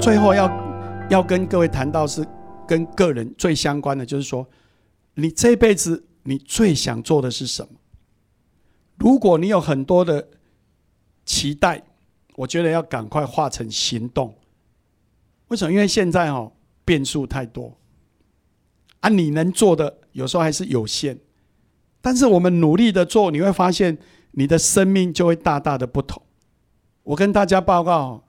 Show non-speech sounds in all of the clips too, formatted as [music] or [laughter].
最后要要跟各位谈到是跟个人最相关的，就是说，你这辈子你最想做的是什么？如果你有很多的期待，我觉得要赶快化成行动。为什么？因为现在哦变数太多啊，你能做的有时候还是有限。但是我们努力的做，你会发现你的生命就会大大的不同。我跟大家报告，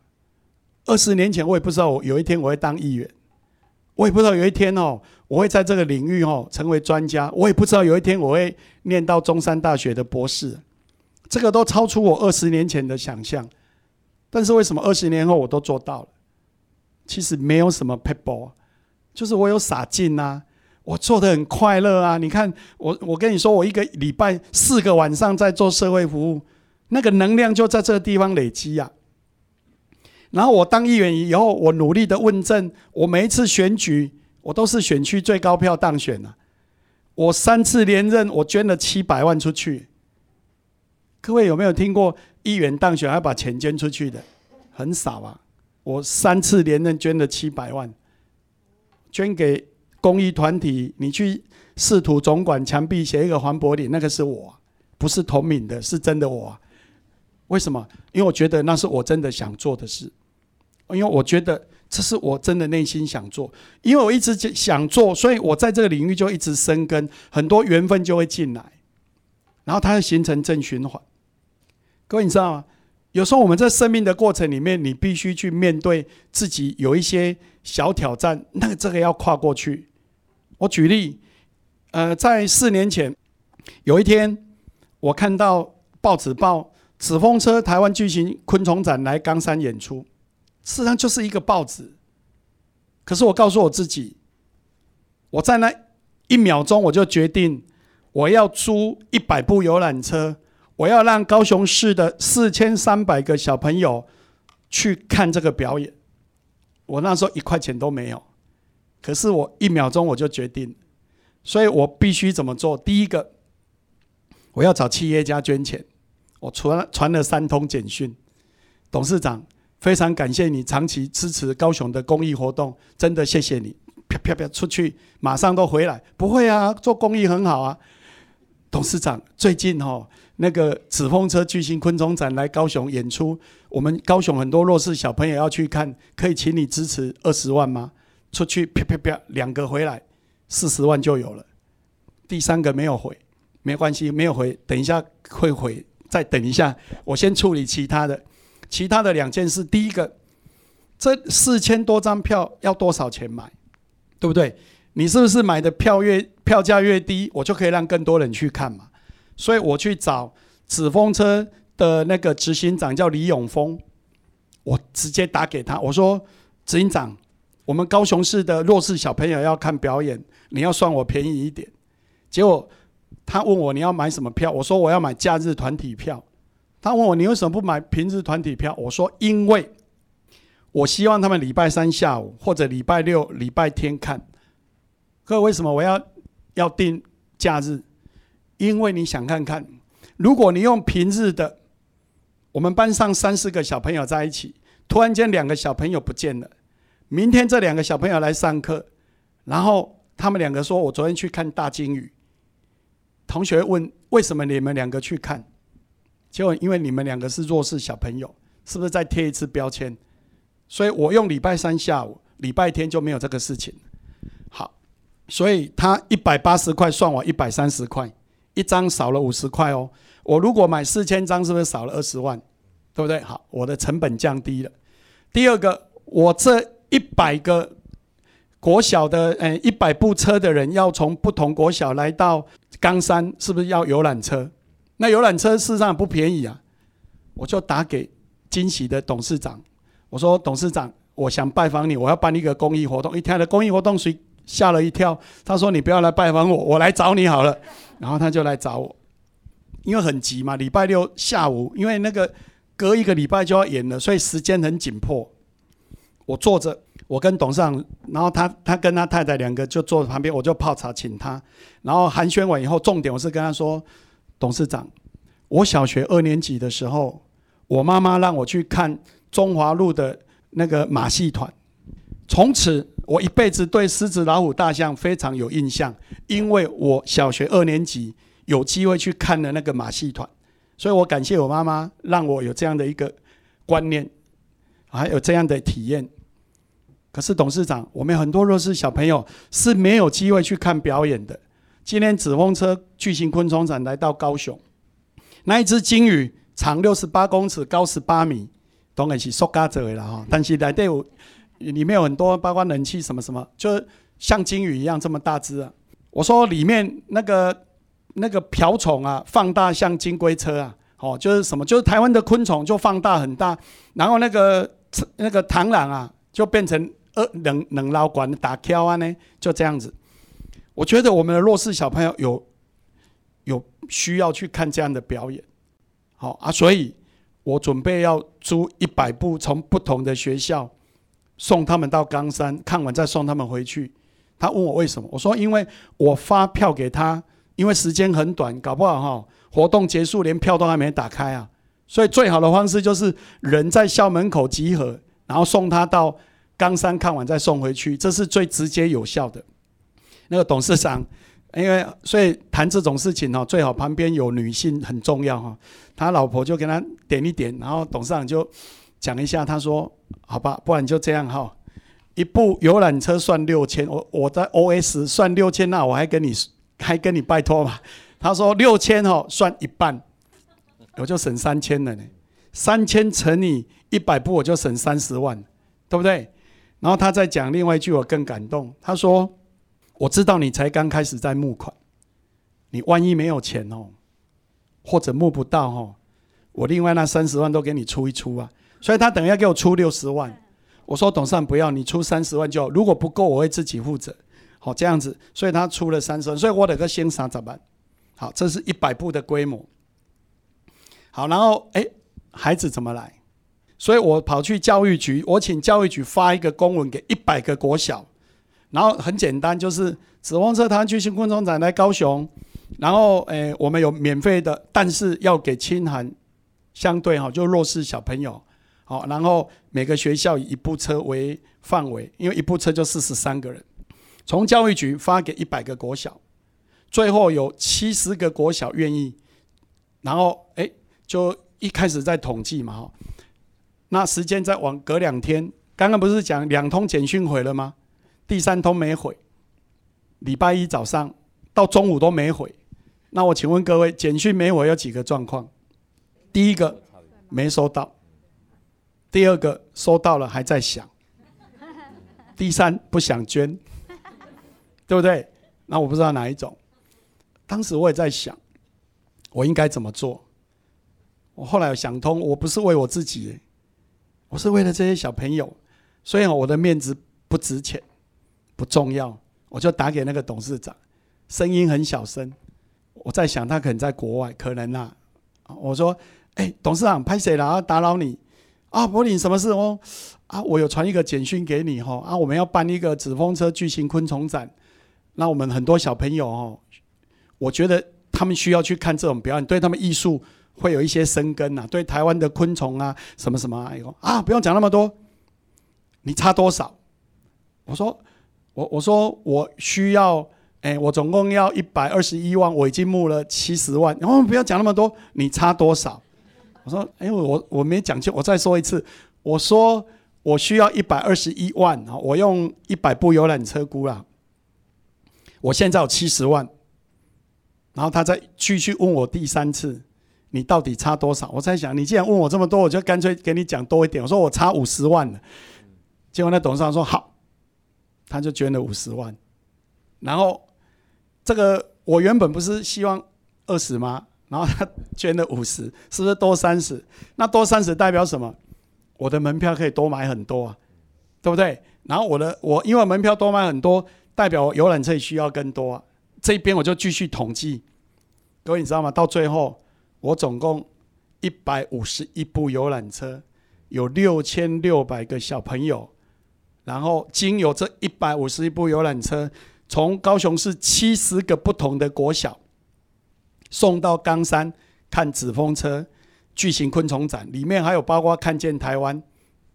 二十年前我也不知道我有一天我会当议员，我也不知道有一天哦我会在这个领域哦成为专家，我也不知道有一天我会念到中山大学的博士，这个都超出我二十年前的想象。但是为什么二十年后我都做到了？其实没有什么 people，就是我有洒劲呐。我做的很快乐啊！你看，我我跟你说，我一个礼拜四个晚上在做社会服务，那个能量就在这个地方累积啊。然后我当议员以后，我努力的问政，我每一次选举，我都是选区最高票当选了。我三次连任，我捐了七百万出去。各位有没有听过议员当选还把钱捐出去的？很少啊！我三次连任捐了七百万，捐给。公益团体，你去试图总管墙壁写一个黄柏林，那个是我，不是同名的，是真的我。为什么？因为我觉得那是我真的想做的事，因为我觉得这是我真的内心想做，因为我一直想做，所以我在这个领域就一直生根，很多缘分就会进来，然后它会形成正循环。各位，你知道吗？有时候我们在生命的过程里面，你必须去面对自己有一些小挑战，那这个要跨过去。我举例，呃，在四年前，有一天，我看到报纸报纸风车台湾巨型昆虫展来冈山演出，事实上就是一个报纸。可是我告诉我自己，我在那一秒钟我就决定，我要租一百部游览车，我要让高雄市的四千三百个小朋友去看这个表演。我那时候一块钱都没有。可是我一秒钟我就决定，所以我必须怎么做？第一个，我要找企业家捐钱。我传传了三通简讯，董事长非常感谢你长期支持高雄的公益活动，真的谢谢你。啪啪啪出去，马上都回来。不会啊，做公益很好啊。董事长最近哦，那个纸风车巨星昆虫展来高雄演出，我们高雄很多弱势小朋友要去看，可以请你支持二十万吗？出去啪啪啪，两个回来，四十万就有了。第三个没有回，没关系，没有回，等一下会回，再等一下，我先处理其他的。其他的两件事，第一个，这四千多张票要多少钱买？对不对？你是不是买的票越票价越低，我就可以让更多人去看嘛？所以我去找紫风车的那个执行长叫李永峰，我直接打给他，我说执行长。我们高雄市的弱势小朋友要看表演，你要算我便宜一点。结果他问我你要买什么票，我说我要买假日团体票。他问我你为什么不买平日团体票？我说因为我希望他们礼拜三下午或者礼拜六、礼拜天看。各位为什么我要要订假日？因为你想看看，如果你用平日的，我们班上三四个小朋友在一起，突然间两个小朋友不见了。明天这两个小朋友来上课，然后他们两个说：“我昨天去看大金鱼。”同学问：“为什么你们两个去看？”结果因为你们两个是弱势小朋友，是不是再贴一次标签？所以我用礼拜三下午，礼拜天就没有这个事情。好，所以他一百八十块算我一百三十块，一张少了五十块哦。我如果买四千张，是不是少了二十万？对不对？好，我的成本降低了。第二个，我这。一百个国小的，诶，一百部车的人要从不同国小来到冈山，是不是要游览车？那游览车事实上不便宜啊。我就打给惊喜的董事长，我说：“董事长，我想拜访你，我要办一个公益活动。”一听的公益活动，谁吓了一跳？他说：“你不要来拜访我，我来找你好了。”然后他就来找我，因为很急嘛，礼拜六下午，因为那个隔一个礼拜就要演了，所以时间很紧迫。我坐着，我跟董事长，然后他他跟他太太两个就坐旁边，我就泡茶请他，然后寒暄完以后，重点我是跟他说，董事长，我小学二年级的时候，我妈妈让我去看中华路的那个马戏团，从此我一辈子对狮子、老虎、大象非常有印象，因为我小学二年级有机会去看了那个马戏团，所以我感谢我妈妈，让我有这样的一个观念，还有这样的体验。可是董事长，我们很多弱势小朋友是没有机会去看表演的。今天纸风车巨型昆虫展来到高雄，那一只鲸鱼长六十八公尺，高十八米，当然是塑胶做的啦哈。但是来队有里面有很多，包括冷气什么什么，就是像鲸鱼一样这么大只啊。我说里面那个那个瓢虫啊，放大像金龟车啊，哦，就是什么，就是台湾的昆虫就放大很大，然后那个那个螳螂啊，就变成。呃，冷冷老管打 Q 啊呢，就这样子。我觉得我们的弱势小朋友有有需要去看这样的表演，好啊，所以我准备要租一百部，从不同的学校送他们到冈山看完，再送他们回去。他问我为什么，我说因为我发票给他，因为时间很短，搞不好哈活动结束连票都还没打开啊，所以最好的方式就是人在校门口集合，然后送他到。冈山看完再送回去，这是最直接有效的。那个董事长，[laughs] 因为所以谈这种事情哦，最好旁边有女性很重要哈。他老婆就跟他点一点，然后董事长就讲一下，他说：“好吧，不然就这样哈，一部游览车算六千，我我在 OS 算六千，那我还跟你还跟你拜托嘛。”他说：“六千哦，算一半，我就省三千了呢。三千乘以一百部，我就省三十万，对不对？”然后他再讲另外一句，我更感动。他说：“我知道你才刚开始在募款，你万一没有钱哦，或者募不到哦，我另外那三十万都给你出一出啊。”所以他等一下给我出六十万。我说：“董事长不要，你出三十万就。如果不够，我会自己负责。”好，这样子，所以他出了三十万。所以我得个先杀怎么办？好，这是一百步的规模。好，然后哎，孩子怎么来？所以我跑去教育局，我请教育局发一个公文给一百个国小，然后很简单，就是紫光车堂巨星昆虫展来高雄，然后诶，我们有免费的，但是要给清寒相对哈，就弱势小朋友，好，然后每个学校以一部车为范围，因为一部车就四十三个人，从教育局发给一百个国小，最后有七十个国小愿意，然后诶，就一开始在统计嘛哈。那时间再往隔两天，刚刚不是讲两通简讯回了吗？第三通没回，礼拜一早上到中午都没回。那我请问各位，简讯没回有几个状况？第一个没收到，第二个收到了还在想，第三不想捐，对不对？那我不知道哪一种。当时我也在想，我应该怎么做？我后来想通，我不是为我自己。我是为了这些小朋友，所以我的面子不值钱，不重要，我就打给那个董事长，声音很小声。我在想他可能在国外，可能啊。我说：“哎，董事长，拍谁了？打扰你啊？柏林，什么事哦？啊，我有传一个简讯给你哈。啊，我们要办一个纸风车巨型昆虫展，那我们很多小朋友哦，我觉得他们需要去看这种表演，对他们艺术。”会有一些生根呐，对台湾的昆虫啊，什么什么啊，啊，不用讲那么多，你差多少？我说，我我说我需要，哎，我总共要一百二十一万，我已经募了七十万，然后不要讲那么多，你差多少？我说，哎，我我没讲清，我再说一次，我说我需要一百二十一万啊，我用一百部游览车估了，我现在有七十万，然后他再继续问我第三次。你到底差多少？我在想，你既然问我这么多，我就干脆给你讲多一点。我说我差五十万了，结果那董事长说好，他就捐了五十万。然后这个我原本不是希望二十吗？然后他 [laughs] 捐了五十，是不是多三十？那多三十代表什么？我的门票可以多买很多啊，对不对？然后我的我因为门票多买很多，代表游览车需要更多。啊。这边我就继续统计，各位你知道吗？到最后。我总共一百五十一部游览车，有六千六百个小朋友，然后经由这一百五十一部游览车，从高雄市七十个不同的国小送到冈山看纸风车巨型昆虫展，里面还有包括看见台湾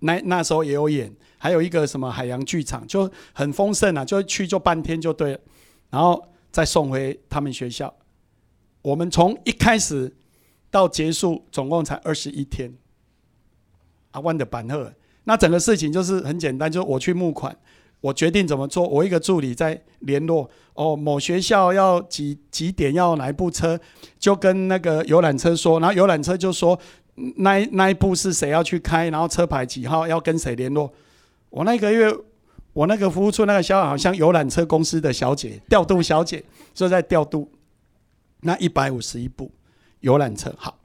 那那时候也有演，还有一个什么海洋剧场，就很丰盛啊，就去就半天就对了，然后再送回他们学校。我们从一开始到结束，总共才二十一天。啊，万的板鹤，那整个事情就是很简单，就是我去募款，我决定怎么做，我一个助理在联络，哦，某学校要几几点要哪一部车，就跟那个游览车说，然后游览车就说。那那一部是谁要去开？然后车牌几号要跟谁联络？我那个月，我那个服务处那个小好像游览车公司的小姐，调度小姐就在调度那一百五十一部游览车。好，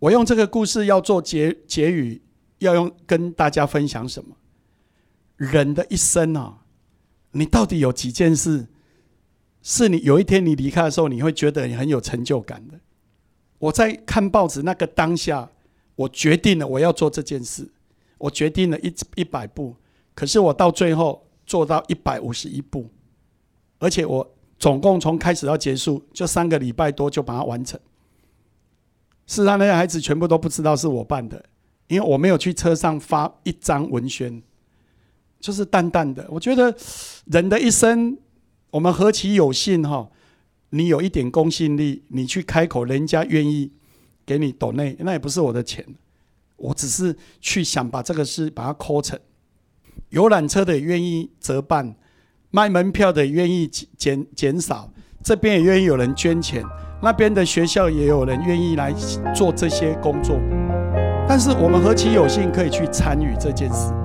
我用这个故事要做结结语，要用跟大家分享什么？人的一生啊，你到底有几件事，是你有一天你离开的时候，你会觉得你很有成就感的？我在看报纸那个当下，我决定了我要做这件事，我决定了一一百步，可是我到最后做到一百五十一步，而且我总共从开始到结束就三个礼拜多就把它完成。是让那些孩子全部都不知道是我办的，因为我没有去车上发一张文宣，就是淡淡的。我觉得人的一生，我们何其有幸哈！你有一点公信力，你去开口，人家愿意给你抖内，那也不是我的钱，我只是去想把这个事把它抠成。游览车的愿意折半，卖门票的愿意减减少，这边也愿意有人捐钱，那边的学校也有人愿意来做这些工作，但是我们何其有幸可以去参与这件事。